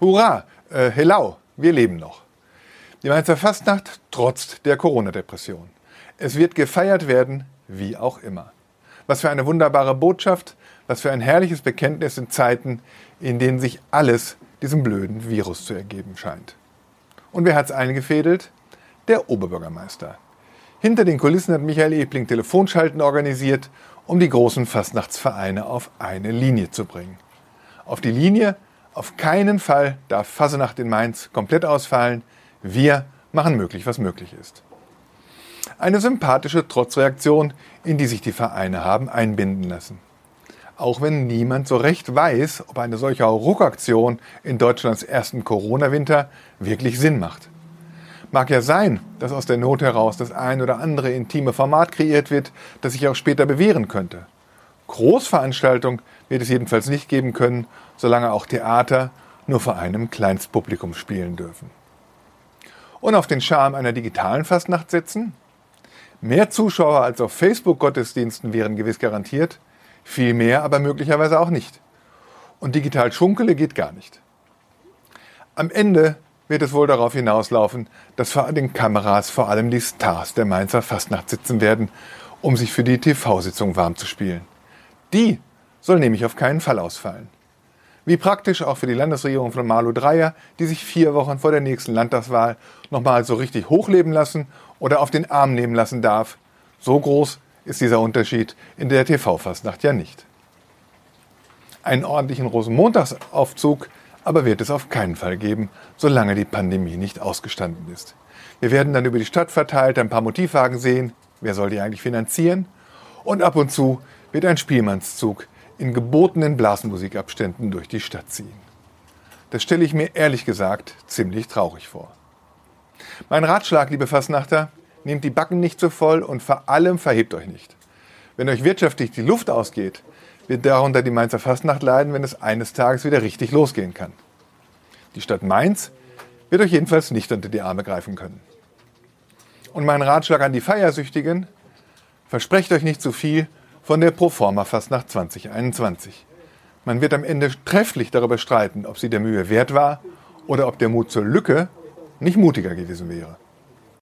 Hurra, äh, hello, wir leben noch. Die Mainzer Fastnacht trotzt der Corona-Depression. Es wird gefeiert werden, wie auch immer. Was für eine wunderbare Botschaft, was für ein herrliches Bekenntnis in Zeiten, in denen sich alles diesem blöden Virus zu ergeben scheint. Und wer hat's eingefädelt? Der Oberbürgermeister. Hinter den Kulissen hat Michael Ebling Telefonschalten organisiert, um die großen Fastnachtsvereine auf eine Linie zu bringen. Auf die Linie, auf keinen Fall darf Fasenacht in Mainz komplett ausfallen. Wir machen möglich, was möglich ist. Eine sympathische Trotzreaktion, in die sich die Vereine haben einbinden lassen. Auch wenn niemand so recht weiß, ob eine solche Ruckaktion in Deutschlands ersten Corona-Winter wirklich Sinn macht. Mag ja sein, dass aus der Not heraus das ein oder andere intime Format kreiert wird, das sich auch später bewähren könnte. Großveranstaltung wird es jedenfalls nicht geben können, solange auch Theater nur vor einem Kleinstpublikum spielen dürfen. Und auf den Charme einer digitalen Fastnacht setzen? Mehr Zuschauer als auf Facebook-Gottesdiensten wären gewiss garantiert, viel mehr aber möglicherweise auch nicht. Und digital Schunkele geht gar nicht. Am Ende wird es wohl darauf hinauslaufen, dass vor den Kameras vor allem die Stars der Mainzer Fastnacht sitzen werden, um sich für die TV-Sitzung warm zu spielen. Die soll nämlich auf keinen Fall ausfallen. Wie praktisch auch für die Landesregierung von Malu Dreyer, die sich vier Wochen vor der nächsten Landtagswahl nochmal so richtig hochleben lassen oder auf den Arm nehmen lassen darf. So groß ist dieser Unterschied in der TV-Fastnacht ja nicht. Einen ordentlichen Rosenmontagsaufzug aber wird es auf keinen Fall geben, solange die Pandemie nicht ausgestanden ist. Wir werden dann über die Stadt verteilt ein paar Motivwagen sehen, wer soll die eigentlich finanzieren? Und ab und zu wird ein Spielmannszug in gebotenen Blasmusikabständen durch die Stadt ziehen. Das stelle ich mir ehrlich gesagt ziemlich traurig vor. Mein Ratschlag, liebe Fassnachter, nehmt die Backen nicht zu voll und vor allem verhebt euch nicht. Wenn euch wirtschaftlich die Luft ausgeht, wird darunter die Mainzer Fastnacht leiden, wenn es eines Tages wieder richtig losgehen kann. Die Stadt Mainz wird euch jedenfalls nicht unter die Arme greifen können. Und mein Ratschlag an die Feiersüchtigen, versprecht euch nicht zu viel von der Proforma Fastnacht 2021. Man wird am Ende trefflich darüber streiten, ob sie der Mühe wert war oder ob der Mut zur Lücke nicht mutiger gewesen wäre.